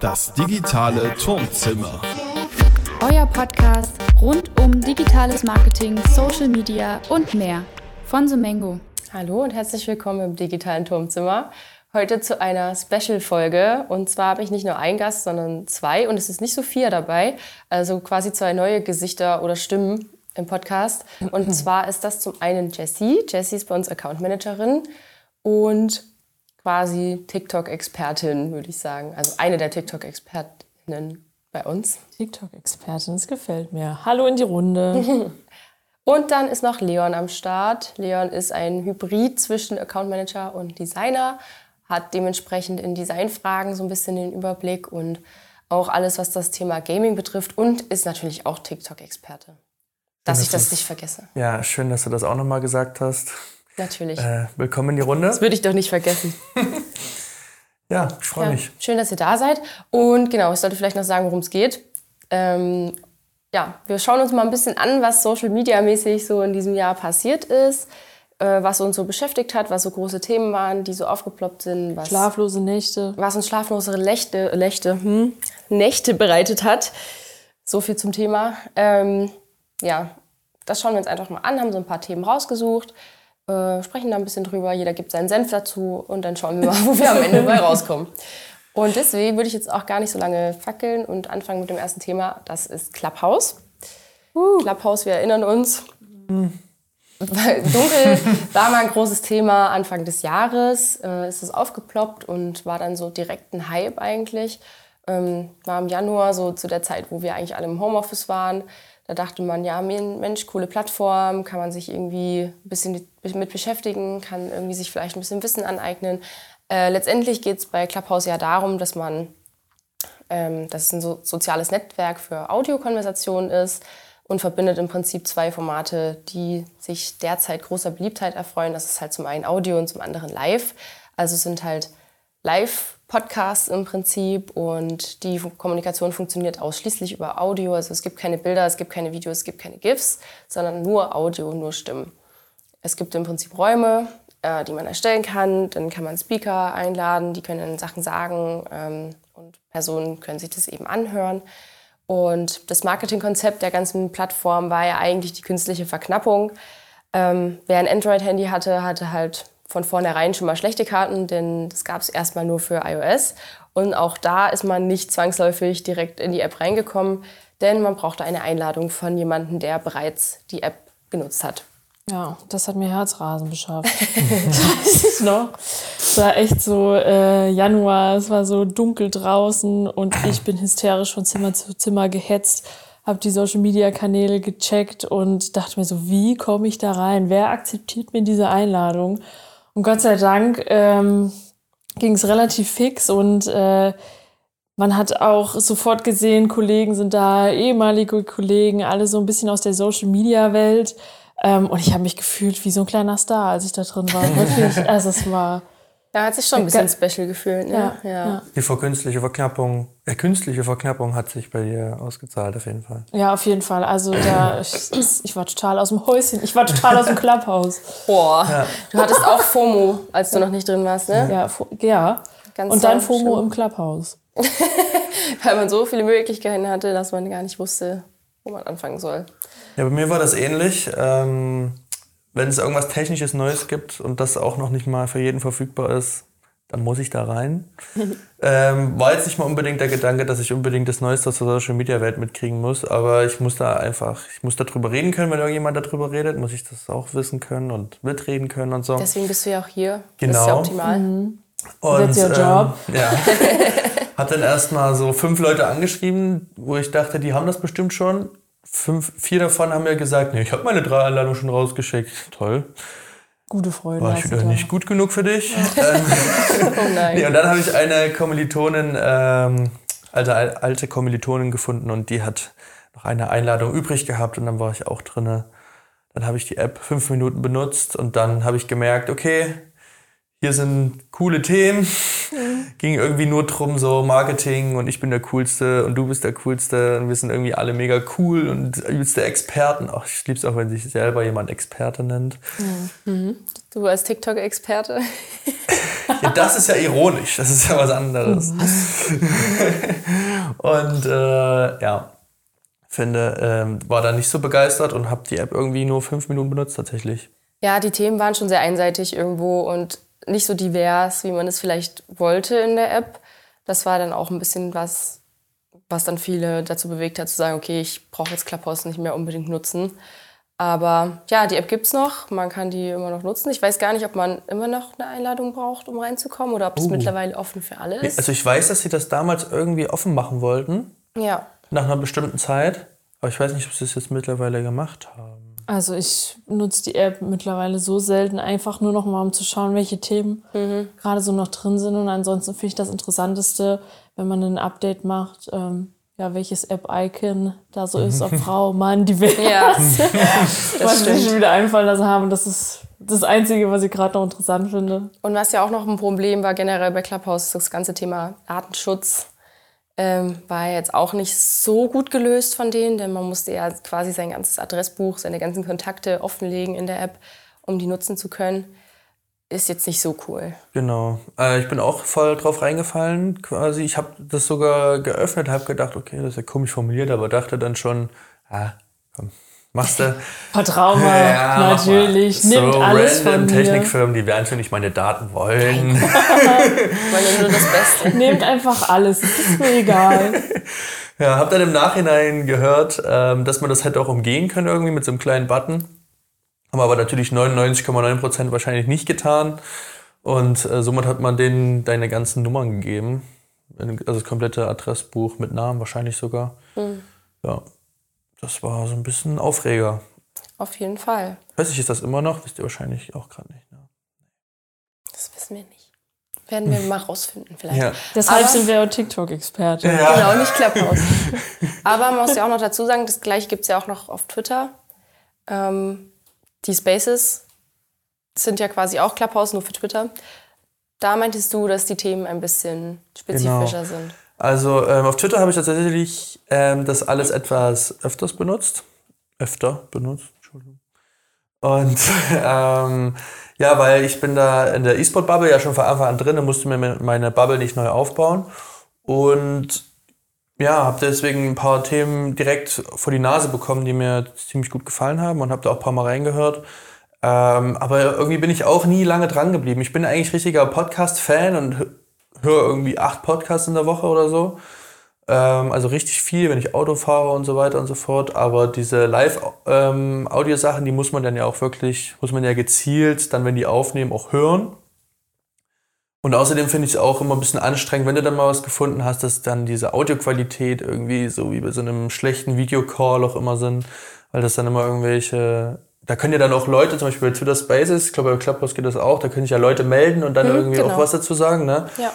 Das digitale Turmzimmer. Euer Podcast rund um digitales Marketing, Social Media und mehr von Sumengo. Hallo und herzlich willkommen im digitalen Turmzimmer. Heute zu einer Special-Folge. Und zwar habe ich nicht nur einen Gast, sondern zwei. Und es ist nicht Sophia dabei. Also quasi zwei neue Gesichter oder Stimmen im Podcast. Und zwar ist das zum einen Jessie. Jessie ist bei uns Account Managerin und quasi TikTok-Expertin, würde ich sagen. Also eine der TikTok-Expertinnen bei uns. TikTok-Expertin, das gefällt mir. Hallo in die Runde. Und dann ist noch Leon am Start. Leon ist ein Hybrid zwischen Account Manager und Designer, hat dementsprechend in Designfragen so ein bisschen den Überblick und auch alles, was das Thema Gaming betrifft und ist natürlich auch TikTok-Experte. Dass ich das nicht vergesse. Ja, schön, dass du das auch nochmal gesagt hast. Natürlich. Äh, willkommen in die Runde. Das würde ich doch nicht vergessen. Ja, ich freue Ja, mich. schön, dass ihr da seid. Und genau, ich sollte vielleicht noch sagen, worum es geht. Ähm, ja, wir schauen uns mal ein bisschen an, was Social Media mäßig so in diesem Jahr passiert ist, äh, was uns so beschäftigt hat, was so große Themen waren, die so aufgeploppt sind, was, Schlaflose Nächte. was uns schlaflosere Nächte, Nächte, hm, Nächte bereitet hat. So viel zum Thema. Ähm, ja, das schauen wir uns einfach mal an, haben so ein paar Themen rausgesucht, äh, sprechen da ein bisschen drüber, jeder gibt seinen Senf dazu und dann schauen wir mal, wo wir am Ende bei rauskommen. Und deswegen würde ich jetzt auch gar nicht so lange fackeln und anfangen mit dem ersten Thema. Das ist Clubhouse. Clubhouse, wir erinnern uns. Weil Dunkel war mal ein großes Thema Anfang des Jahres. Äh, ist es aufgeploppt und war dann so direkt ein Hype eigentlich. Ähm, war im Januar so zu der Zeit, wo wir eigentlich alle im Homeoffice waren. Da dachte man, ja, Mensch, coole Plattform, kann man sich irgendwie ein bisschen mit beschäftigen, kann irgendwie sich vielleicht ein bisschen Wissen aneignen. Äh, letztendlich geht es bei Clubhouse ja darum, dass man, ähm, dass es ein so soziales Netzwerk für Audiokonversationen ist und verbindet im Prinzip zwei Formate, die sich derzeit großer Beliebtheit erfreuen. Das ist halt zum einen Audio und zum anderen Live. Also es sind halt Live-Podcasts im Prinzip und die Kommunikation funktioniert ausschließlich über Audio. Also es gibt keine Bilder, es gibt keine Videos, es gibt keine GIFs, sondern nur Audio, nur Stimmen. Es gibt im Prinzip Räume, äh, die man erstellen kann. Dann kann man Speaker einladen, die können Sachen sagen ähm, und Personen können sich das eben anhören. Und das Marketingkonzept der ganzen Plattform war ja eigentlich die künstliche Verknappung. Ähm, wer ein Android-Handy hatte, hatte halt von vornherein schon mal schlechte Karten, denn das gab es erstmal nur für iOS. Und auch da ist man nicht zwangsläufig direkt in die App reingekommen, denn man brauchte eine Einladung von jemandem, der bereits die App genutzt hat. Ja, das hat mir Herzrasen beschafft. das weiß ich noch. Es war echt so äh, Januar, es war so dunkel draußen und ich bin hysterisch von Zimmer zu Zimmer gehetzt, habe die Social Media Kanäle gecheckt und dachte mir so, wie komme ich da rein? Wer akzeptiert mir diese Einladung? Und Gott sei Dank ähm, ging es relativ fix und äh, man hat auch sofort gesehen, Kollegen sind da, ehemalige Kollegen, alle so ein bisschen aus der Social Media Welt. Ähm, und ich habe mich gefühlt wie so ein kleiner Star, als ich da drin war. Wirklich. Also es war. Ja, hat sich schon ein bisschen special gefühlt. Ne? Ja, ja. Die vor künstliche Verknappung, äh, künstliche Verknappung hat sich bei dir ausgezahlt auf jeden Fall. Ja, auf jeden Fall. Also da, ich, ich war total aus dem Häuschen. Ich war total aus dem Clubhouse. Boah, du hattest auch FOMO, als du noch nicht drin warst, ne? Ja, ja. Ganz Und dann FOMO schlimm. im Clubhouse. Weil man so viele Möglichkeiten hatte, dass man gar nicht wusste, wo man anfangen soll. Ja, bei mir war das ähnlich. Ähm, wenn es irgendwas Technisches Neues gibt und das auch noch nicht mal für jeden verfügbar ist, dann muss ich da rein. ähm, war jetzt nicht mal unbedingt der Gedanke, dass ich unbedingt das Neueste aus der Social Media Welt mitkriegen muss, aber ich muss da einfach, ich muss darüber reden können, wenn irgendjemand darüber redet, muss ich das auch wissen können und mitreden können und so. Deswegen bist du ja auch hier. Das ist ja Genau. optimal. Und, That's your job. Ähm, ja. Hab dann erstmal so fünf Leute angeschrieben, wo ich dachte, die haben das bestimmt schon. Fünf, vier davon haben mir gesagt, nee, ich habe meine drei Einladungen schon rausgeschickt. Toll. Gute Freunde. War ich wieder da. nicht gut genug für dich. Ähm, Oh nein. nee, und dann habe ich eine Kommilitonin, ähm, alte, alte Kommilitonin gefunden und die hat noch eine Einladung übrig gehabt und dann war ich auch drinne. Dann habe ich die App fünf Minuten benutzt und dann habe ich gemerkt, okay, hier sind coole Themen, ging irgendwie nur drum so Marketing und ich bin der Coolste und du bist der Coolste und wir sind irgendwie alle mega cool und übelste Experten. Ach, ich lieb's auch, wenn sich selber jemand Experte nennt. Du als TikTok-Experte. Ja, das ist ja ironisch, das ist ja was anderes. und äh, ja, finde, ähm, war da nicht so begeistert und habe die App irgendwie nur fünf Minuten benutzt tatsächlich. Ja, die Themen waren schon sehr einseitig irgendwo und nicht so divers, wie man es vielleicht wollte in der App. Das war dann auch ein bisschen was, was dann viele dazu bewegt hat, zu sagen, okay, ich brauche jetzt Clubhouse nicht mehr unbedingt nutzen. Aber ja, die App gibt's noch, man kann die immer noch nutzen. Ich weiß gar nicht, ob man immer noch eine Einladung braucht, um reinzukommen oder ob es mittlerweile offen für alle ist. Also ich weiß, dass sie das damals irgendwie offen machen wollten, Ja, nach einer bestimmten Zeit. Aber ich weiß nicht, ob sie es jetzt mittlerweile gemacht haben. Also ich nutze die App mittlerweile so selten, einfach nur noch mal, um zu schauen, welche Themen gerade so noch drin sind. Und ansonsten finde ich das Interessanteste, wenn man ein Update macht, ähm, ja, welches App-Icon da so ist, ob Frau, Mann, divers. ja was das ich stimmt. wieder einfallen lassen haben. Das ist das Einzige, was ich gerade noch interessant finde. Und was ja auch noch ein Problem war generell bei Clubhouse, das ganze Thema Datenschutz ähm, war jetzt auch nicht so gut gelöst von denen, denn man musste ja quasi sein ganzes Adressbuch, seine ganzen Kontakte offenlegen in der App, um die nutzen zu können. Ist jetzt nicht so cool. Genau. Äh, ich bin auch voll drauf reingefallen quasi. Ich habe das sogar geöffnet, habe gedacht, okay, das ist ja komisch formuliert, aber dachte dann schon, ah, komm, machst du. Vertrau mal, natürlich. So Nimmt alles von random mir. Technikfirmen, die werden schon nicht meine Daten wollen. Meine nur das Beste. Nehmt einfach alles. Es ist mir egal. Ja, hab dann im Nachhinein gehört, ähm, dass man das hätte auch umgehen können irgendwie mit so einem kleinen Button. Haben aber natürlich 99,9% wahrscheinlich nicht getan. Und äh, somit hat man denen deine ganzen Nummern gegeben. Also das komplette Adressbuch mit Namen wahrscheinlich sogar. Ja, das war so ein bisschen Aufreger. Auf jeden Fall. Weiß ich, ist das immer noch? Wisst ihr wahrscheinlich auch gerade nicht. Ne? Das wissen wir nicht. Werden wir mal rausfinden vielleicht. Ja. Deshalb Aber- sind wir auch TikTok-Experte. Genau, nicht Clubhouse. Aber man muss ja auch noch dazu sagen, das gleiche gibt es ja auch noch auf Twitter. Ähm, die Spaces sind ja quasi auch Clubhouse, nur für Twitter. Da meintest du, dass die Themen ein bisschen spezifischer Genau. sind. Also ähm, auf Twitter habe ich tatsächlich ähm, das alles etwas öfters benutzt. Öfter benutzt, Entschuldigung. Und ähm, ja, weil ich bin da in der E-Sport-Bubble ja schon von Anfang an drin und musste mir meine Bubble nicht neu aufbauen. Und ja, habe deswegen ein paar Themen direkt vor die Nase bekommen, die mir ziemlich gut gefallen haben und habe da auch ein paar Mal reingehört. Ähm, aber irgendwie bin ich auch nie lange dran geblieben. Ich bin eigentlich richtiger Podcast-Fan und höre irgendwie acht Podcasts in der Woche oder so. Ähm, also richtig viel, wenn ich Auto fahre und so weiter und so fort. Aber diese Live-Audio-Sachen, die muss man dann ja auch wirklich, muss man ja gezielt dann, wenn die aufnehmen, auch hören. Und außerdem finde ich es auch immer ein bisschen anstrengend, wenn du dann mal was gefunden hast, dass dann diese Audioqualität irgendwie so wie bei so einem schlechten Videocall auch immer sind, weil das dann immer irgendwelche, da können ja dann auch Leute, zum Beispiel bei Twitter Spaces, ich glaube bei Clubhouse geht das auch, da können sich ja Leute melden und dann irgendwie genau. auch was dazu sagen, ne? Ja.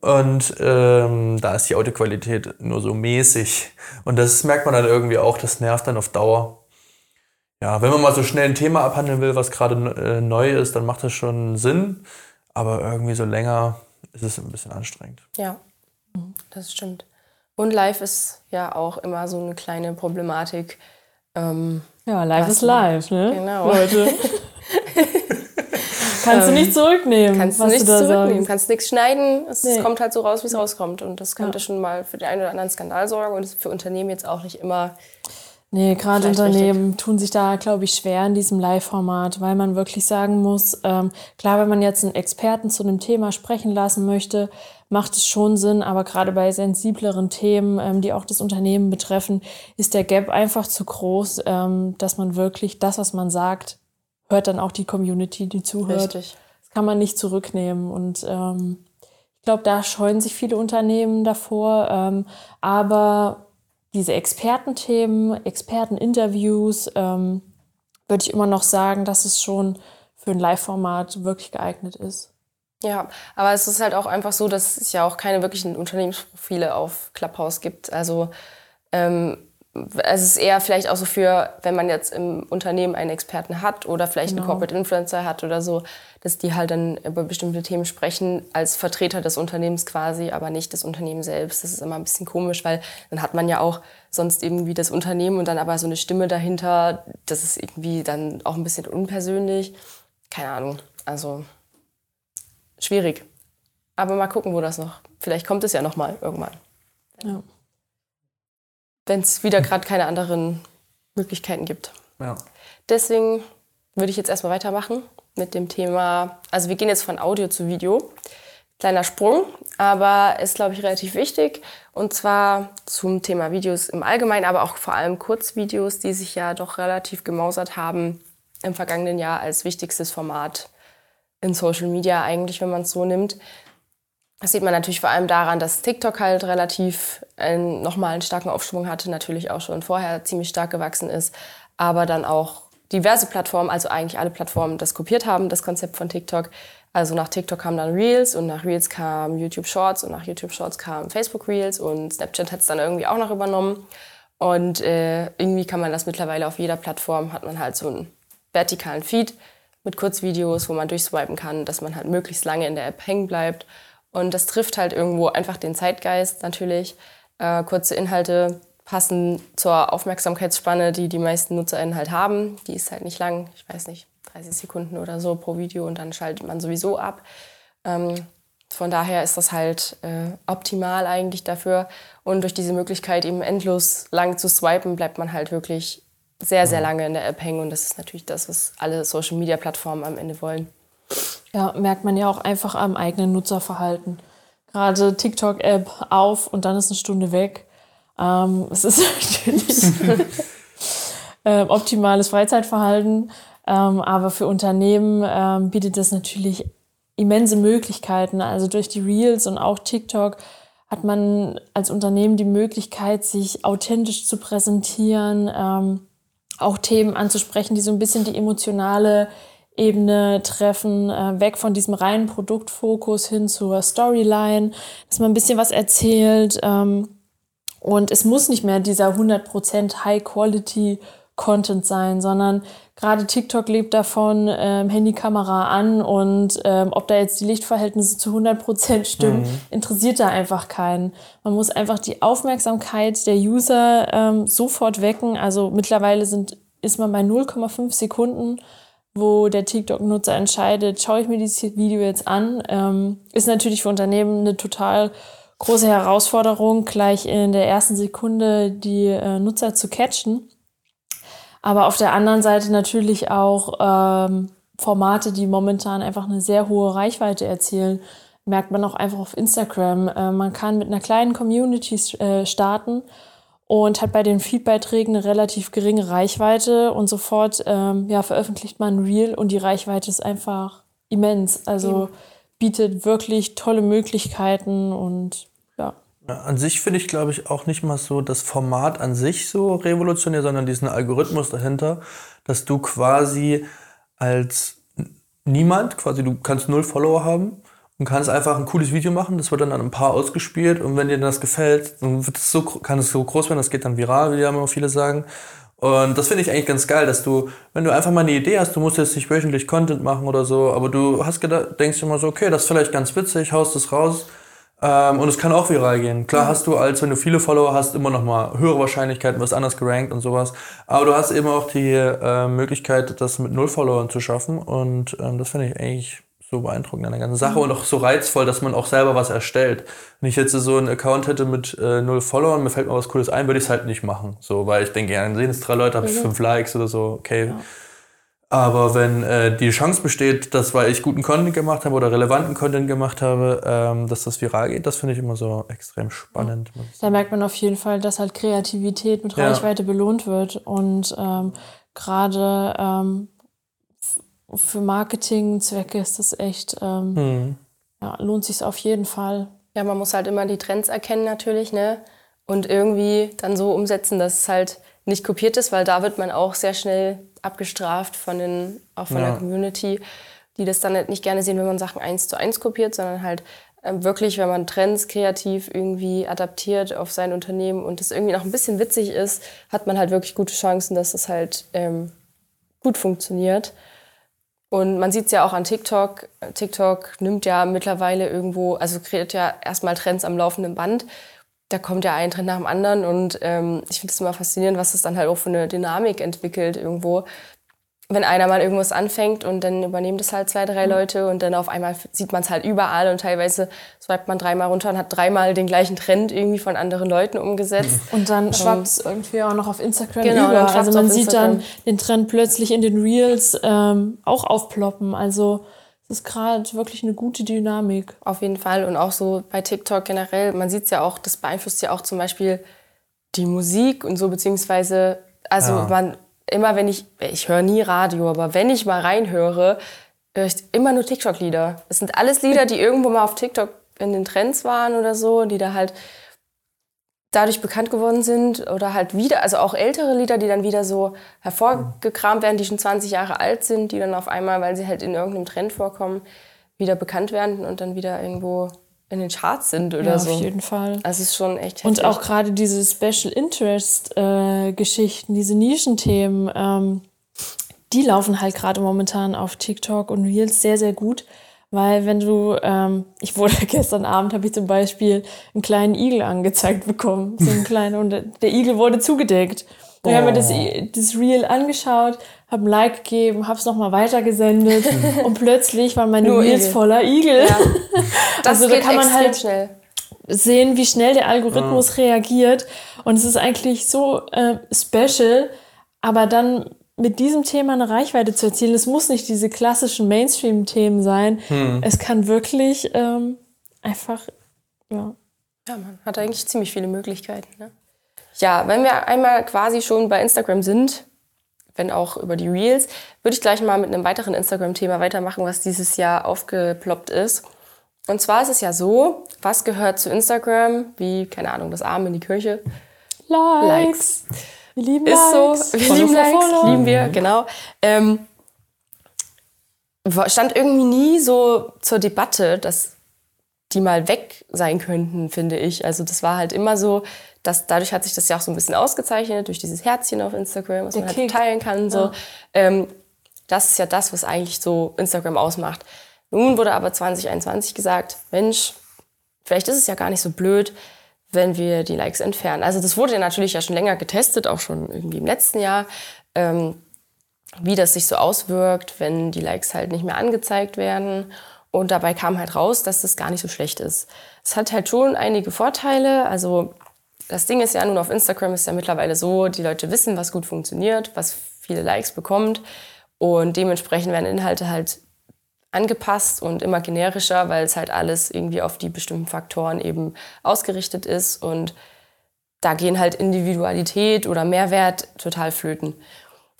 Und ähm, da ist die Audioqualität nur so mäßig. Und das merkt man dann irgendwie auch, das nervt dann auf Dauer. Ja, wenn man mal so schnell ein Thema abhandeln will, was gerade äh, neu ist, dann macht das schon Sinn. Aber irgendwie so länger ist es ein bisschen anstrengend. Ja, das stimmt. Und live ist ja auch immer so eine kleine Problematik. Ähm, Ja, live ist live, ne? Genau. Leute. Kannst du nicht zurücknehmen, kannst du nichts du zurücknehmen, sagst. kannst nichts schneiden. Es Nee. kommt halt so raus, wie es rauskommt. Und das könnte schon mal für den einen oder anderen Skandal sorgen und ist für Unternehmen jetzt auch nicht immer. Nee, gerade Unternehmen tun sich da, glaube ich, schwer in diesem Live-Format, weil man wirklich sagen muss, ähm, klar, wenn man jetzt einen Experten zu einem Thema sprechen lassen möchte, macht es schon Sinn, aber gerade bei sensibleren Themen, ähm, die auch das Unternehmen betreffen, ist der Gap einfach zu groß, ähm, dass man wirklich das, was man sagt, hört dann auch die Community, die zuhört. Richtig. Das kann man nicht zurücknehmen. Und ähm, ich glaube, da scheuen sich viele Unternehmen davor. Ähm, aber diese Expertenthemen, Experteninterviews, ähm, würde ich immer noch sagen, dass es schon für ein Live-Format wirklich geeignet ist. Ja, aber es ist halt auch einfach so, dass es ja auch keine wirklichen Unternehmensprofile auf Clubhouse gibt. Also ähm, es ist eher vielleicht auch so für, wenn man jetzt im Unternehmen einen Experten hat oder vielleicht Genau. einen Corporate Influencer hat oder so, dass die halt dann über bestimmte Themen sprechen als Vertreter des Unternehmens quasi, aber nicht des Unternehmens selbst. Das ist immer ein bisschen komisch, weil dann hat man ja auch sonst irgendwie das Unternehmen und dann aber so eine Stimme dahinter. Das ist irgendwie dann auch ein bisschen unpersönlich. Keine Ahnung. Also schwierig. Aber mal gucken, wo das noch. Vielleicht kommt es ja noch mal irgendwann Ja. wenn es wieder gerade keine anderen Möglichkeiten gibt. Ja. Deswegen würde ich jetzt erstmal weitermachen mit dem Thema. Also wir gehen jetzt von Audio zu Video. Kleiner Sprung, aber ist, glaube ich, relativ wichtig. Und zwar zum Thema Videos im Allgemeinen, aber auch vor allem Kurzvideos, die sich ja doch relativ gemausert haben im vergangenen Jahr als wichtigstes Format in Social Media eigentlich, wenn man es so nimmt. Das sieht man natürlich vor allem daran, dass TikTok halt relativ nochmal einen starken Aufschwung hatte, natürlich auch schon vorher ziemlich stark gewachsen ist, aber dann auch diverse Plattformen, also eigentlich alle Plattformen, das kopiert haben, das Konzept von TikTok. Also nach TikTok kamen dann Reels und nach Reels kam YouTube Shorts und nach YouTube Shorts kam Facebook Reels und Snapchat hat es dann irgendwie auch noch übernommen. Und äh, irgendwie kann man das mittlerweile auf jeder Plattform, hat man halt so einen vertikalen Feed mit Kurzvideos, wo man durchswipen kann, dass man halt möglichst lange in der App hängen bleibt. Und das trifft halt irgendwo einfach den Zeitgeist natürlich. Äh, kurze Inhalte passen zur Aufmerksamkeitsspanne, die die meisten NutzerInnen halt haben. Die ist halt nicht lang, ich weiß nicht, 30 Sekunden oder so pro Video und dann schaltet man sowieso ab. Ähm, von daher ist das halt äh, optimal eigentlich dafür. Und durch diese Möglichkeit, eben endlos lang zu swipen, bleibt man halt wirklich sehr, sehr lange in der App hängen. Und das ist natürlich das, was alle Social-Media-Plattformen am Ende wollen. Ja, merkt man ja auch einfach am eigenen Nutzerverhalten. Gerade TikTok-App auf und dann ist eine Stunde weg. Ähm, es ist natürlich ähm, optimales Freizeitverhalten, ähm, aber für Unternehmen ähm, bietet das natürlich immense Möglichkeiten. Also durch die Reels und auch TikTok hat man als Unternehmen die Möglichkeit, sich authentisch zu präsentieren, ähm, auch Themen anzusprechen, die so ein bisschen die emotionale Ebene treffen, äh, weg von diesem reinen Produktfokus hin zur Storyline, dass man ein bisschen was erzählt. Ähm, und es muss nicht mehr dieser 100% High-Quality-Content sein, sondern gerade TikTok lebt davon, ähm, Handykamera an und ähm, ob da jetzt die Lichtverhältnisse zu 100% stimmen, interessiert da einfach keinen. Man muss einfach die Aufmerksamkeit der User ähm, sofort wecken. Also mittlerweile sind, ist man bei 0,5 Sekunden wo der TikTok-Nutzer entscheidet, schaue ich mir dieses Video jetzt an, ähm, ist natürlich für Unternehmen eine total große Herausforderung, gleich in der ersten Sekunde die äh, Nutzer zu catchen. Aber auf der anderen Seite natürlich auch ähm, Formate, die momentan einfach eine sehr hohe Reichweite erzielen. Merkt man auch einfach auf Instagram. Äh, man kann mit einer kleinen Community äh, starten und hat bei den Feedbeiträgen eine relativ geringe Reichweite und sofort ähm, ja, veröffentlicht man ein Reel und die Reichweite ist einfach immens. Also bietet wirklich tolle Möglichkeiten und. An sich finde ich, glaube ich, auch nicht mal so das Format an sich so revolutionär, sondern diesen Algorithmus dahinter, dass du quasi als niemand, quasi du kannst null Follower haben und kannst einfach ein cooles Video machen, das wird dann an ein paar ausgespielt und wenn dir das gefällt, dann wird es so, kann es so groß werden, das geht dann viral, wie ja immer viele sagen. Und das finde ich eigentlich ganz geil, dass du, wenn du einfach mal eine Idee hast, du musst jetzt nicht wöchentlich Content machen oder so, aber du hast gedacht, denkst dir mal so, okay, das ist vielleicht ganz witzig, haust es raus ähm, und es kann auch viral gehen. Klar hast du, als wenn du viele Follower hast, immer noch mal höhere Wahrscheinlichkeiten, wirst anders gerankt und sowas. Aber du hast eben auch die äh, Möglichkeit, das mit null Followern zu schaffen und ähm, das finde ich eigentlich so beeindruckend an der ganzen Sache und auch so reizvoll, dass man auch selber was erstellt. Wenn ich jetzt so einen Account hätte mit äh, null Followern, mir fällt mal was Cooles ein, würde ich es halt nicht machen. So, weil ich denke, ja, dann sehen es drei Leute, habe ich fünf Likes oder so, okay. Aber wenn äh, die Chance besteht, dass weil ich guten Content gemacht habe oder relevanten Content gemacht habe, ähm, dass das viral geht, das finde ich immer so extrem spannend. ich Da merkt man auf jeden Fall, dass halt Kreativität mit Ja. Reichweite belohnt wird. Und ähm, gerade ähm, für Marketingzwecke ist das echt, ähm, Hm. ja, lohnt sich auf jeden Fall. Ja, man muss halt immer die Trends erkennen natürlich, ne? Und irgendwie dann so umsetzen, dass es halt nicht kopiert ist, weil da wird man auch sehr schnell abgestraft von den, auch von Ja. der Community, die das dann halt nicht gerne sehen, wenn man Sachen eins zu eins kopiert, sondern halt Ähm, wirklich, wenn man Trends kreativ irgendwie adaptiert auf sein Unternehmen und es irgendwie noch ein bisschen witzig ist, hat man halt wirklich gute Chancen, dass es halt ähm, gut funktioniert. Und man sieht es ja auch an TikTok. TikTok nimmt ja mittlerweile irgendwo, also kreiert ja erstmal Trends am laufenden Band. Da kommt ja ein Trend nach dem anderen und ähm, ich finde es immer faszinierend, was es dann halt auch für eine Dynamik entwickelt irgendwo wenn einer mal irgendwas anfängt und dann übernehmen das halt zwei, drei Leute und dann auf einmal sieht man es halt überall und teilweise swipet man dreimal runter und hat dreimal den gleichen Trend irgendwie von anderen Leuten umgesetzt. Und dann schwappt es irgendwie auch noch auf Instagram genau, über. Also man sieht dann den Trend plötzlich in den Reels ähm, auch aufploppen. Also es ist gerade wirklich eine gute Dynamik. Auf jeden Fall und auch so bei TikTok generell, man sieht es ja auch, das beeinflusst ja auch zum Beispiel die Musik und so, beziehungsweise, also ja. man immer wenn ich, ich höre nie Radio, aber wenn ich mal reinhöre, höre ich immer nur TikTok-Lieder. Es sind alles Lieder, die irgendwo mal auf TikTok in den Trends waren oder so, die da halt dadurch bekannt geworden sind oder halt wieder, also auch ältere Lieder, die dann wieder so hervorgekramt werden, die schon 20 Jahre alt sind, die dann auf einmal, weil sie halt in irgendeinem Trend vorkommen, wieder bekannt werden und dann wieder irgendwo in den Charts sind oder ja, so. Auf jeden Fall. Also es ist schon echt heftig. Und auch gerade diese Special Interest äh, Geschichten, diese Nischenthemen, ähm, die laufen halt gerade momentan auf TikTok und Reels sehr, sehr gut. Weil wenn du, ähm, ich wurde gestern Abend, habe ich zum Beispiel einen kleinen Igel angezeigt bekommen. So einen kleinen, und der Igel wurde zugedeckt. Und ich habe mir das, oh. das Reel angeschaut, habe ein Like gegeben, habe es nochmal weitergesendet und plötzlich waren meine Nur Reels Igel. voller Igel. Ja. Das also da kann man halt schnell. sehen, wie schnell der Algorithmus ja. reagiert. Und es ist eigentlich so äh, special, aber dann mit diesem Thema eine Reichweite zu erzielen, es muss nicht diese klassischen Mainstream-Themen sein. Hm. Es kann wirklich ähm, einfach, ja. Ja, man hat eigentlich ziemlich viele Möglichkeiten. Ne? Ja, wenn wir einmal quasi schon bei Instagram sind, wenn auch über die Reels, würde ich gleich mal mit einem weiteren Instagram-Thema weitermachen, was dieses Jahr aufgeploppt ist. Und zwar ist es ja so, was gehört zu Instagram, wie, keine Ahnung, das Arm in die Kirche? Likes. Likes. Wir lieben ist Likes. So, wir Follow lieben Likes, Follow. lieben wir, genau. Ähm, stand irgendwie nie so zur Debatte, dass die mal weg sein könnten, finde ich. Also das war halt immer so, dass dadurch hat sich das ja auch so ein bisschen ausgezeichnet durch dieses Herzchen auf Instagram, was man halt teilen kann. So. Ja. Ähm, das ist ja das, was eigentlich so Instagram ausmacht. Nun wurde aber 2021 gesagt, Mensch, vielleicht ist es ja gar nicht so blöd, wenn wir die Likes entfernen. Also das wurde ja natürlich ja schon länger getestet, auch schon irgendwie im letzten Jahr, ähm, wie das sich so auswirkt, wenn die Likes halt nicht mehr angezeigt werden. Und dabei kam halt raus, dass das gar nicht so schlecht ist. Es hat halt schon einige Vorteile. Also das Ding ist ja nun auf Instagram ist ja mittlerweile so, die Leute wissen, was gut funktioniert, was viele Likes bekommt und dementsprechend werden Inhalte halt angepasst und immer generischer, weil es halt alles irgendwie auf die bestimmten Faktoren eben ausgerichtet ist und da gehen halt Individualität oder Mehrwert total flöten.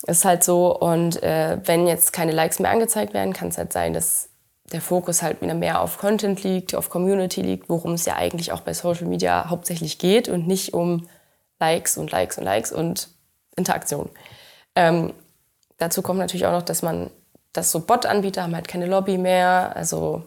Ist halt so und äh, wenn jetzt keine Likes mehr angezeigt werden, kann es halt sein, dass der Fokus halt wieder mehr auf Content liegt, auf Community liegt, worum es ja eigentlich auch bei Social Media hauptsächlich geht und nicht um Likes und Likes und Likes und Interaktion. Ähm, dazu kommt natürlich auch noch, dass man, dass so Bot-Anbieter haben halt keine Lobby mehr, also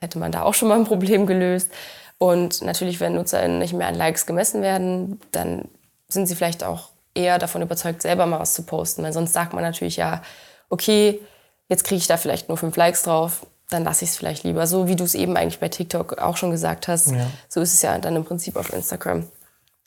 hätte man da auch schon mal ein Problem gelöst. Und natürlich, wenn NutzerInnen nicht mehr an Likes gemessen werden, dann sind sie vielleicht auch eher davon überzeugt, selber mal was zu posten. Weil sonst sagt man natürlich ja, okay, jetzt kriege ich da vielleicht nur fünf Likes drauf, dann lasse ich es vielleicht lieber. So wie du es eben eigentlich bei TikTok auch schon gesagt hast. Ja. So ist es ja dann im Prinzip auf Instagram.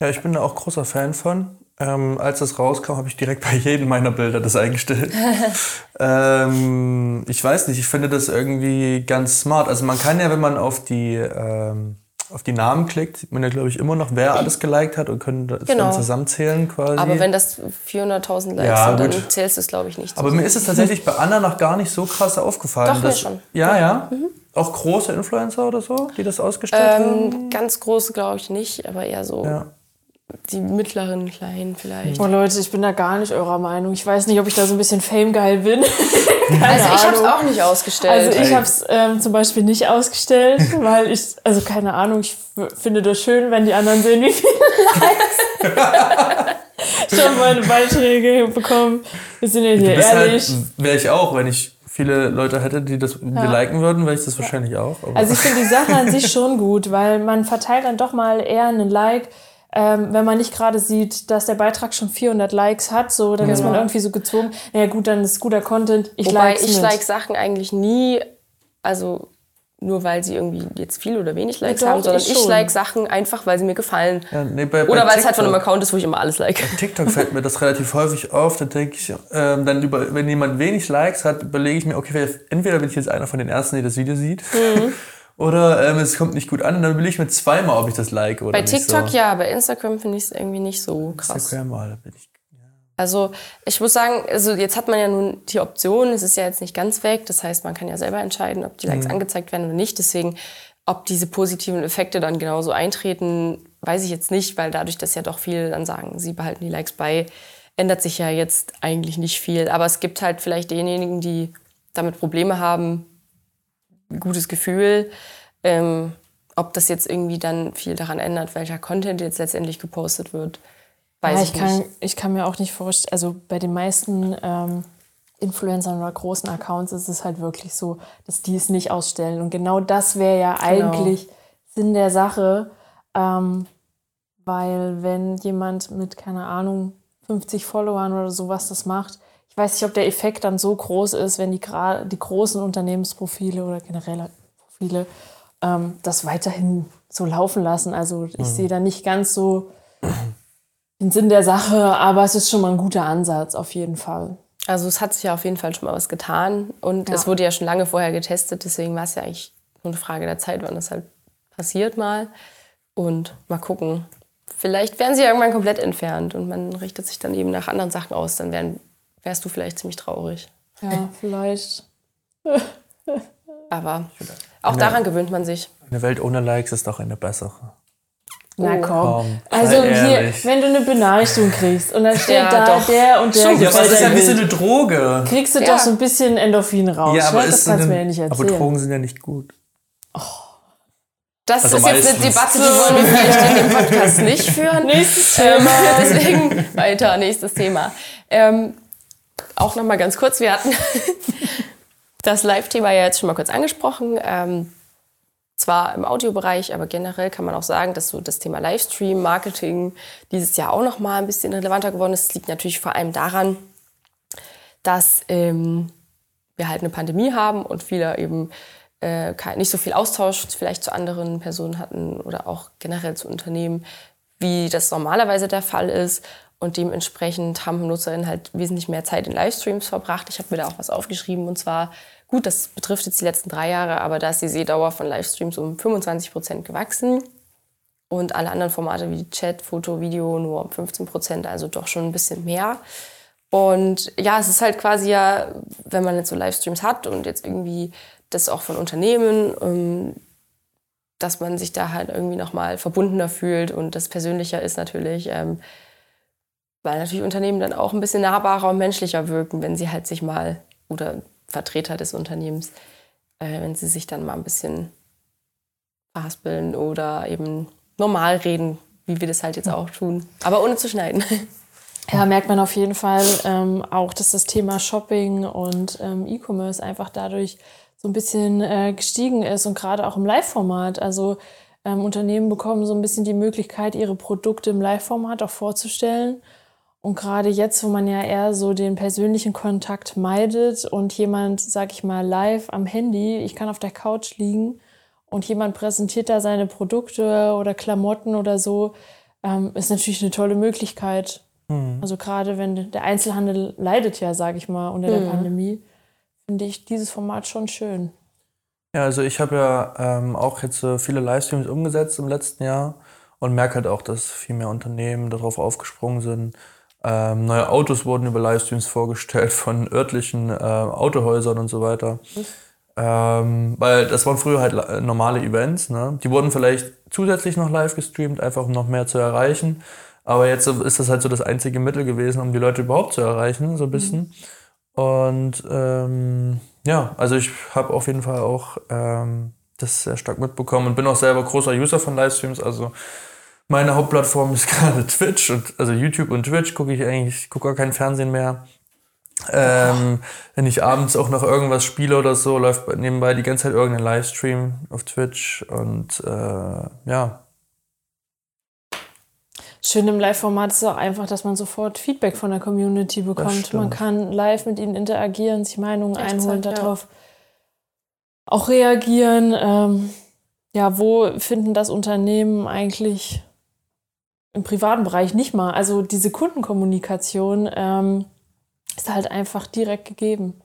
Ja, ich bin da auch großer Fan von. Ähm, als das rauskam, habe ich direkt bei jedem meiner Bilder das eingestellt. ähm, ich weiß nicht, ich finde das irgendwie ganz smart. Also man kann ja, wenn man auf die ähm, auf die Namen klickt, sieht man ja, glaube ich, immer noch, wer alles geliked hat und können das genau. dann zusammenzählen quasi. Aber wenn das 400.000 Likes ja, sind, dann zählst du es, glaube ich, nicht. Aber mir ist es tatsächlich bei Anna noch gar nicht so krass aufgefallen. Doch, dass, mir schon. Ja, ja. Mhm. Auch große Influencer oder so, die das ausgestellt ähm, haben? Ganz große glaube ich nicht, aber eher so ja die mittleren Kleinen vielleicht. Oh Leute, ich bin da gar nicht eurer Meinung. Ich weiß nicht, ob ich da so ein bisschen famegeil bin. also ich habe es auch nicht ausgestellt. Also ich habe es ähm, zum Beispiel nicht ausgestellt, weil ich, also keine Ahnung, ich finde das schön, wenn die anderen sehen, wie viele Likes ich habe meine Beiträge bekommen. Wir sind ja hier halt ehrlich. Halt, Wäre ich auch, wenn ich viele Leute hätte, die das die liken würden, wäre ich das wahrscheinlich auch. aber- Also ich finde die Sache an sich schon gut, weil man verteilt dann doch mal eher einen Like, ähm, wenn man nicht gerade sieht, dass der Beitrag schon 400 Likes hat, so, dann ist man irgendwie so gezwungen, naja gut, dann ist guter Content, ich Wobei like ich mit. like Sachen eigentlich nie, also nur weil sie irgendwie jetzt viel oder wenig Likes doch, haben, sondern ich ich, like Sachen einfach, weil sie mir gefallen. ja, nee, bei, Oder bei weil es halt von einem Account ist, wo ich immer alles like. TikTok fällt mir das relativ häufig auf. Da denke ich, ähm, dann über, wenn jemand wenig Likes hat, überlege ich mir, okay, entweder bin ich jetzt einer von den ersten, die das Video sieht, Mhm. oder ähm, es kommt nicht gut an. Und dann überlege ich mir zweimal, ob ich das like oder Bei nicht. TikTok so. ja, bei Instagram finde ich es irgendwie nicht so krass. Instagram mal, bin ich. Also ich muss sagen, also jetzt hat man ja nun die Option, es ist ja jetzt nicht ganz weg. Das heißt, man kann ja selber entscheiden, ob die Mhm. Likes angezeigt werden oder nicht. Deswegen, ob diese positiven Effekte dann genauso eintreten, weiß ich jetzt nicht, weil dadurch, dass ja doch viele dann sagen, sie behalten die Likes bei, ändert sich ja jetzt eigentlich nicht viel. Aber es gibt halt vielleicht denjenigen, die damit Probleme haben, gutes Gefühl. Ähm, ob das jetzt irgendwie dann viel daran ändert, welcher Content jetzt letztendlich gepostet wird, weiß Ja, ich, ich, kann, nicht. ich kann mir auch nicht vorstellen, also bei den meisten ähm, Influencern oder großen Accounts ist es halt wirklich so, dass die es nicht ausstellen. Und genau das wäre ja Genau. eigentlich Sinn der Sache. Ähm, weil wenn jemand mit, keine Ahnung, 50 Followern oder sowas das macht, ich weiß nicht, ob der Effekt dann so groß ist, wenn die, die großen Unternehmensprofile oder generell Profile ähm, das weiterhin so laufen lassen. Also ich sehe da nicht ganz so den Sinn der Sache, aber es ist schon mal ein guter Ansatz, auf jeden Fall. Also es hat sich ja auf jeden Fall schon mal was getan und Ja. es wurde ja schon lange vorher getestet, deswegen war es ja eigentlich nur eine Frage der Zeit, wann das halt passiert mal. Und mal gucken. Vielleicht werden sie ja irgendwann komplett entfernt und man richtet sich dann eben nach anderen Sachen aus. Dann wären, wärst du vielleicht ziemlich traurig. Ja, vielleicht. Aber auch daran gewöhnt man sich. Eine Welt ohne Likes ist doch eine bessere. Na komm. Komm, Also hier, wenn du eine Benachrichtigung kriegst und dann steht Ja, da doch. der und der Schon, Ja, aber das ist ja so Bild, eine Droge. kriegst du Ja. doch so ein bisschen Endorphin raus. Ja, aber, ne? das ist kannst du mir ja nicht aber erzählen. Drogen sind ja nicht gut. Das Also ist jetzt eine meistens. Debatte, die wollen wir vielleicht in dem Podcast nicht führen. Nächstes Ähm, Thema. deswegen weiter, nächstes Thema. Ähm, auch noch mal ganz kurz, wir hatten das Live-Thema ja jetzt schon mal kurz angesprochen. Ähm, zwar im Audiobereich, aber generell kann man auch sagen, dass so das Thema Livestream, Marketing dieses Jahr auch noch mal ein bisschen relevanter geworden ist. Das liegt natürlich vor allem daran, dass ähm, wir halt eine Pandemie haben und viele eben äh, nicht so viel Austausch vielleicht zu anderen Personen hatten oder auch generell zu Unternehmen, wie das normalerweise der Fall ist. Und dementsprechend haben Nutzerinnen halt wesentlich mehr Zeit in Livestreams verbracht. Ich habe mir da auch was aufgeschrieben und zwar, gut, das betrifft jetzt die letzten drei Jahre, aber da ist die Sehdauer von Livestreams um 25 Prozent gewachsen und alle anderen Formate wie Chat, Foto, Video nur um 15 Prozent, also doch schon ein bisschen mehr. Und ja, es ist halt quasi ja, wenn man jetzt so Livestreams hat und jetzt irgendwie das auch von Unternehmen, ähm, dass man sich da halt irgendwie nochmal verbundener fühlt und das persönlicher ist natürlich, ähm, weil natürlich Unternehmen dann auch ein bisschen nahbarer und menschlicher wirken, wenn sie halt sich mal, oder Vertreter des Unternehmens, äh, wenn sie sich dann mal ein bisschen verhaspeln oder eben normal reden, wie wir das halt jetzt auch tun, aber ohne zu schneiden. Ja, merkt man auf jeden Fall ähm, auch, dass das Thema Shopping und ähm, E-Commerce einfach dadurch so ein bisschen äh, gestiegen ist und gerade auch im Live-Format. Also ähm, Unternehmen bekommen so ein bisschen die Möglichkeit, ihre Produkte im Live-Format auch vorzustellen. Und gerade jetzt, wo man ja eher so den persönlichen Kontakt meidet und jemand, sag ich mal, live am Handy, ich kann auf der Couch liegen und jemand präsentiert da seine Produkte oder Klamotten oder so, ähm, ist natürlich eine tolle Möglichkeit. Also gerade wenn der Einzelhandel leidet ja, sage ich mal, unter der Pandemie, finde ich dieses Format schon schön. Ja, also ich habe ja ähm, auch jetzt äh, viele Livestreams umgesetzt im letzten Jahr und merke halt auch, dass viel mehr Unternehmen darauf aufgesprungen sind. Ähm, neue Autos wurden über Livestreams vorgestellt von örtlichen äh, Autohäusern und so weiter. Ähm, weil das waren früher halt normale Events. Ne? Die wurden vielleicht zusätzlich noch live gestreamt, einfach um noch mehr zu erreichen. Aber jetzt ist das halt so das einzige Mittel gewesen, um die Leute überhaupt zu erreichen, so ein bisschen. Und ähm, ja, also ich habe auf jeden Fall auch ähm, das sehr stark mitbekommen und bin auch selber großer User von Livestreams. Also meine Hauptplattform ist gerade Twitch und also YouTube und Twitch gucke ich eigentlich, gucke gar kein Fernsehen mehr. Ähm, wenn ich abends auch noch irgendwas spiele oder so, läuft nebenbei die ganze Zeit irgendein Livestream auf Twitch und äh, ja. Schön im Live-Format ist auch einfach, dass man sofort Feedback von der Community bekommt. Man kann live mit ihnen interagieren, sich Meinungen Echt einholen, ja. darauf auch reagieren. Ähm, ja, wo finden das Unternehmen eigentlich im privaten Bereich nicht mal? Also diese Kundenkommunikation ähm, ist halt einfach direkt gegeben.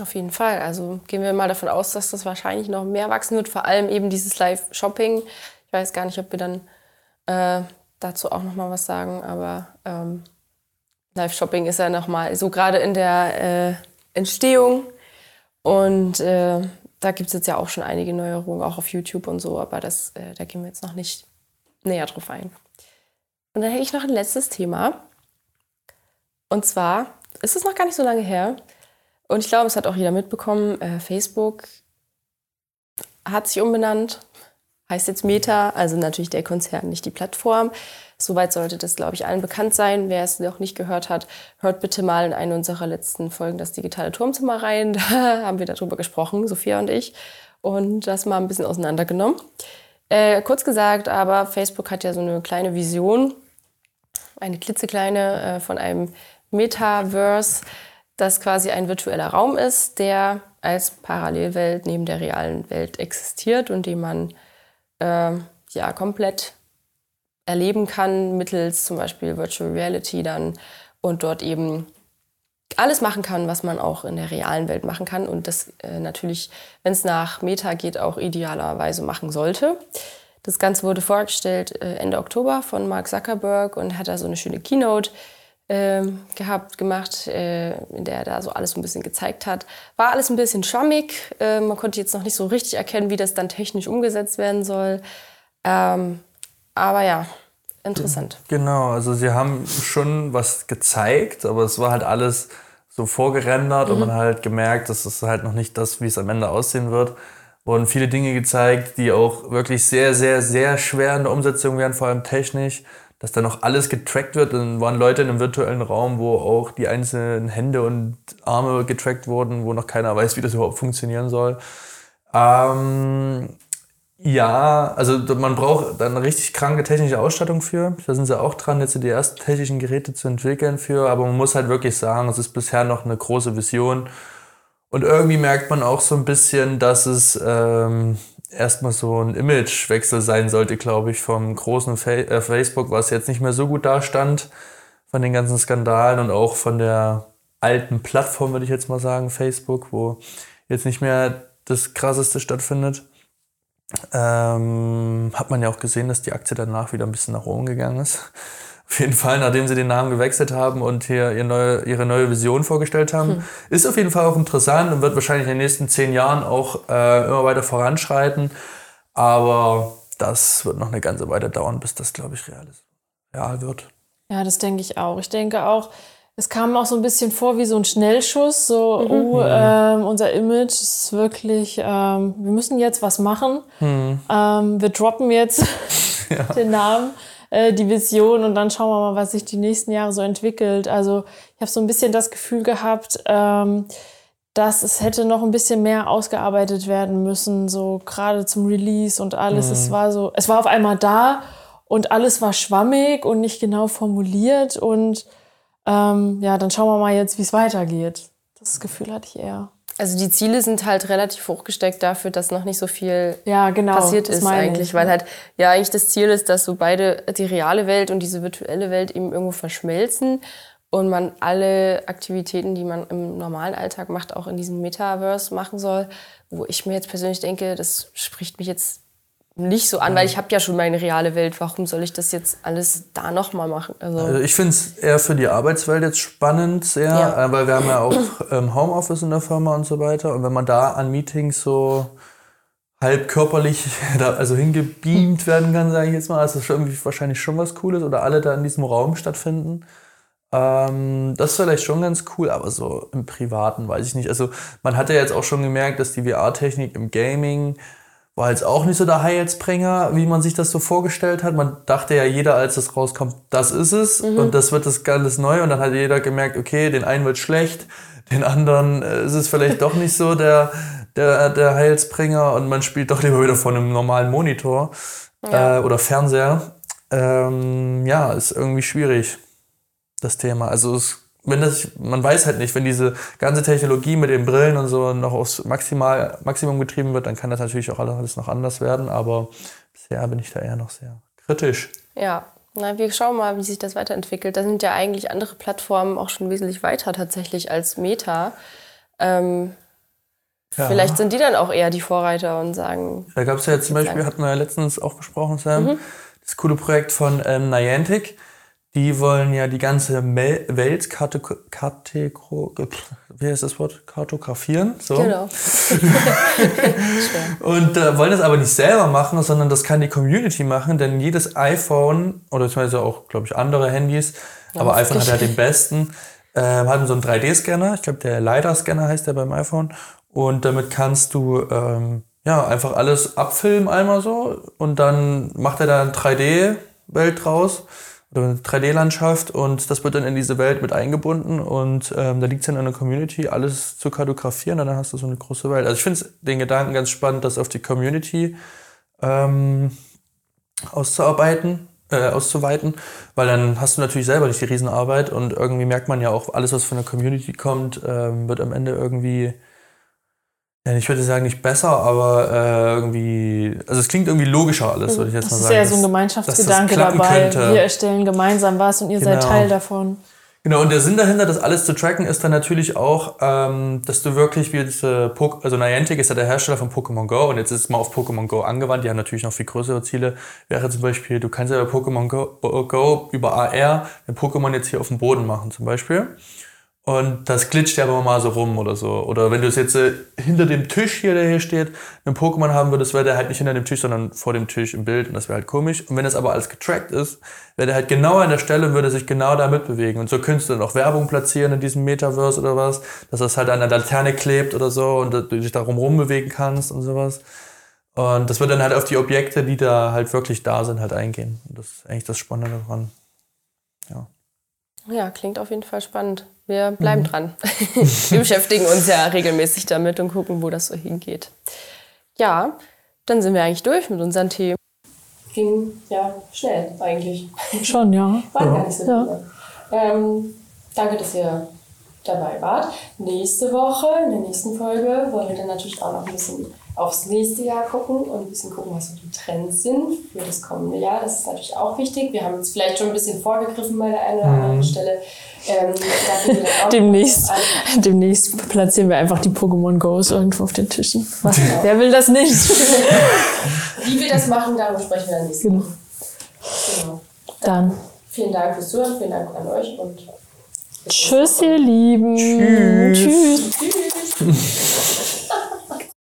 Auf jeden Fall. Also gehen wir mal davon aus, dass das wahrscheinlich noch mehr wachsen wird. Vor allem eben dieses Live-Shopping. Ich weiß gar nicht, ob wir dann äh, dazu auch noch mal was sagen, aber ähm, Live-Shopping ist ja noch mal so gerade in der äh, Entstehung und äh, da gibt es jetzt ja auch schon einige Neuerungen, auch auf YouTube und so, aber das, äh, da gehen wir jetzt noch nicht näher drauf ein. Und dann hätte ich noch ein letztes Thema. Und zwar ist es noch gar nicht so lange her. Und ich glaube, es hat auch jeder mitbekommen. Äh, Facebook hat sich umbenannt, heißt jetzt Meta, also natürlich der Konzern, nicht die Plattform. Soweit sollte das, glaube ich, allen bekannt sein. Wer es noch nicht gehört hat, hört bitte mal in eine unserer letzten Folgen das digitale Turmzimmer rein. Da haben wir darüber gesprochen, Sophia und ich, und das mal ein bisschen auseinandergenommen. Äh, kurz gesagt, aber Facebook hat ja so eine kleine Vision, eine klitzekleine äh, von einem Metaverse, das quasi ein virtueller Raum ist, der als Parallelwelt neben der realen Welt existiert und den man äh, ja komplett erleben kann mittels zum Beispiel Virtual Reality dann und dort eben alles machen kann, was man auch in der realen Welt machen kann und das äh, natürlich, wenn es nach Meta geht, auch idealerweise machen sollte. Das Ganze wurde vorgestellt äh, Ende Oktober von Mark Zuckerberg und hat da so eine schöne Keynote ähm, gehabt, gemacht, äh, in der er da so alles ein bisschen gezeigt hat. War alles ein bisschen schwammig. Äh, man konnte jetzt noch nicht so richtig erkennen, wie das dann technisch umgesetzt werden soll. Ähm, aber ja, interessant. Genau, also sie haben schon was gezeigt, aber es war halt alles so vorgerendert und man hat halt gemerkt, das ist halt noch nicht das, wie es am Ende aussehen wird. Wurden viele Dinge gezeigt, die auch wirklich sehr, sehr, sehr schwer in der Umsetzung wären, vor allem technisch, dass dann noch alles getrackt wird. Dann waren Leute in einem virtuellen Raum, wo auch die einzelnen Hände und Arme getrackt wurden, wo noch keiner weiß, wie das überhaupt funktionieren soll. Ähm, ja, also man braucht dann eine richtig kranke technische Ausstattung für. Da sind sie auch dran, jetzt die ersten technischen Geräte zu entwickeln für. Aber man muss halt wirklich sagen, es ist bisher noch eine große Vision. Und irgendwie merkt man auch so ein bisschen, dass es ähm, erstmal so ein Imagewechsel sein sollte, glaube ich, vom großen Fa äh, Facebook, was jetzt nicht mehr so gut dastand von den ganzen Skandalen und auch von der alten Plattform, würde ich jetzt mal sagen, Facebook, wo jetzt nicht mehr das Krasseste stattfindet. Ähm, hat man ja auch gesehen, dass die Aktie danach wieder ein bisschen nach oben gegangen ist. Auf jeden Fall, nachdem sie den Namen gewechselt haben und hier ihre neue, ihre neue Vision vorgestellt haben. Hm. Ist auf jeden Fall auch interessant und wird wahrscheinlich in den nächsten zehn Jahren auch äh, immer weiter voranschreiten. Aber das wird noch eine ganze Weile dauern, bis das, glaube ich, real, ist, real wird. Ja, das denke ich auch. Ich denke auch, es kam auch so ein bisschen vor wie so ein Schnellschuss, so, oh, ähm, unser Image ist wirklich, ähm, wir müssen jetzt was machen. Ähm, wir droppen jetzt den Namen, äh, die Vision und dann schauen wir mal, was sich die nächsten Jahre so entwickelt. Also ich habe so ein bisschen das Gefühl gehabt, ähm, dass es hätte noch ein bisschen mehr ausgearbeitet werden müssen, so gerade zum Release und alles. Es war so, es war auf einmal da und alles war schwammig und nicht genau formuliert und ähm, ja, dann schauen wir mal jetzt, wie es weitergeht. Das Gefühl hatte ich eher. Also die Ziele sind halt relativ hochgesteckt dafür, dass noch nicht so viel Ja, genau. passiert ist eigentlich, ich. weil halt ja eigentlich das Ziel ist, dass so beide die reale Welt und diese virtuelle Welt eben irgendwo verschmelzen und man alle Aktivitäten, die man im normalen Alltag macht, auch in diesem Metaverse machen soll, wo ich mir jetzt persönlich denke, das spricht mich jetzt nicht so an, weil ich habe ja schon meine reale Welt. Warum soll ich das jetzt alles da nochmal machen? Also, Also ich finde es eher für die Arbeitswelt jetzt spannend, sehr, Ja. äh, weil wir haben ja auch ähm, Homeoffice in der Firma und so weiter. Und wenn man da an Meetings so halb körperlich da, also hingebeamt werden kann, sage ich jetzt mal, ist das schon irgendwie wahrscheinlich schon was Cooles oder alle da in diesem Raum stattfinden. Ähm, das ist vielleicht schon ganz cool, aber so im Privaten weiß ich nicht. Also man hat ja jetzt auch schon gemerkt, dass die VR-Technik im Gaming war jetzt auch nicht so der Heilsbringer, wie man sich das so vorgestellt hat. Man dachte ja jeder, als das rauskommt, das ist es und das wird das ganz neu. Und dann hat jeder gemerkt, okay, den einen wird schlecht, den anderen äh, ist es vielleicht doch nicht so der, der, der Heilsbringer und man spielt doch lieber wieder vor einem normalen Monitor äh, oder Fernseher. Ähm, ja, ist irgendwie schwierig, das Thema. Also es, wenn das, man weiß halt nicht, wenn diese ganze Technologie mit den Brillen und so noch aufs Maximal, Maximum getrieben wird, dann kann das natürlich auch alles noch anders werden, aber bisher bin ich da eher noch sehr kritisch. Ja, na, wir schauen mal, wie sich das weiterentwickelt. Da sind ja eigentlich andere Plattformen auch schon wesentlich weiter tatsächlich als Meta. Ähm, Ja. Vielleicht sind die dann auch eher die Vorreiter und sagen, Da gab es ja jetzt zum Beispiel, hatten wir ja letztens auch besprochen, Sam, das coole Projekt von ähm, Niantic. Die wollen ja die ganze Mel Welt karte Kartegro wie heißt das Wort? Kartografieren. So. genau. Und äh, wollen das aber nicht selber machen, sondern das kann die Community machen, denn jedes iPhone oder beziehungsweise auch, glaube ich, andere Handys, aber iPhone hat ja den besten, äh, hat so einen 3D-Scanner. Ich glaube, der LiDAR-Scanner heißt der beim iPhone. Und damit kannst du ähm, ja einfach alles abfilmen einmal so und dann macht er da eine 3D-Welt draus oder eine 3D-Landschaft und das wird dann in diese Welt mit eingebunden und ähm, da liegt es dann an der Community, alles zu kartografieren und dann hast du so eine große Welt. Also ich finde den Gedanken ganz spannend, das auf die Community ähm, auszuarbeiten, äh, auszuweiten, weil dann hast du natürlich selber nicht die Riesenarbeit und irgendwie merkt man ja auch, alles, was von der Community kommt, ähm, wird am Ende irgendwie, ja, ich würde sagen, nicht besser, aber äh, irgendwie, also es klingt irgendwie logischer alles, würde ich jetzt Das mal ist sagen. eher so ein dass- Gemeinschaftsgedanke dass das klappen dabei. könnte. Wir erstellen gemeinsam was und ihr seid Genau. Teil davon. Genau, und der Sinn dahinter, das alles zu tracken, ist dann natürlich auch, ähm, dass du wirklich wie diese Pok also Niantic ist ja der Hersteller von Pokémon Go und jetzt ist es mal auf Pokémon Go angewandt, die haben natürlich noch viel größere Ziele. Wäre zum Beispiel, du kannst ja bei Pokémon Go, Go über AR ein Pokémon jetzt hier auf dem Boden machen zum Beispiel. Und das glitscht ja aber mal so rum oder so. Oder wenn du es jetzt äh, hinter dem Tisch hier, der hier steht, einen Pokémon haben würdest, wäre der halt nicht hinter dem Tisch, sondern vor dem Tisch im Bild. Und das wäre halt komisch. Und wenn das aber alles getrackt ist, wäre der halt genau an der Stelle und würde sich genau da mitbewegen. Und so könntest du dann auch Werbung platzieren in diesem Metaverse oder was, dass das halt an der Laterne klebt oder so und du dich darum rumbewegen kannst und sowas. Und das wird dann halt auf die Objekte, die da halt wirklich da sind, halt eingehen. Und das ist eigentlich das Spannende daran. Ja. Ja, klingt auf jeden Fall spannend. Wir bleiben dran. Wir beschäftigen uns ja regelmäßig damit und gucken, wo das so hingeht. Ja, dann sind wir eigentlich durch mit unseren Themen. Ging ja schnell eigentlich. Schon, ja. War gar nicht so Ja. Ähm, danke, dass ihr dabei wart. Nächste Woche, in der nächsten Folge, wollen wir dann natürlich auch noch ein bisschen aufs nächste Jahr gucken und ein bisschen gucken, was so die Trends sind für das kommende Jahr. Das ist natürlich auch wichtig. Wir haben uns vielleicht schon ein bisschen vorgegriffen bei der einen oder anderen Stelle. Ähm, da finden wir dann auch noch Demnächst, demnächst platzieren wir einfach die Pokémon Go's irgendwo auf den Tischen. Was? Wer will das nicht? Wie wir das machen, darüber sprechen wir dann nächste Genau. Woche. Genau. Dann Vielen Dank fürs Zuhören, vielen Dank an euch und tschüss, ihr Lieben. Tschüss. tschüss.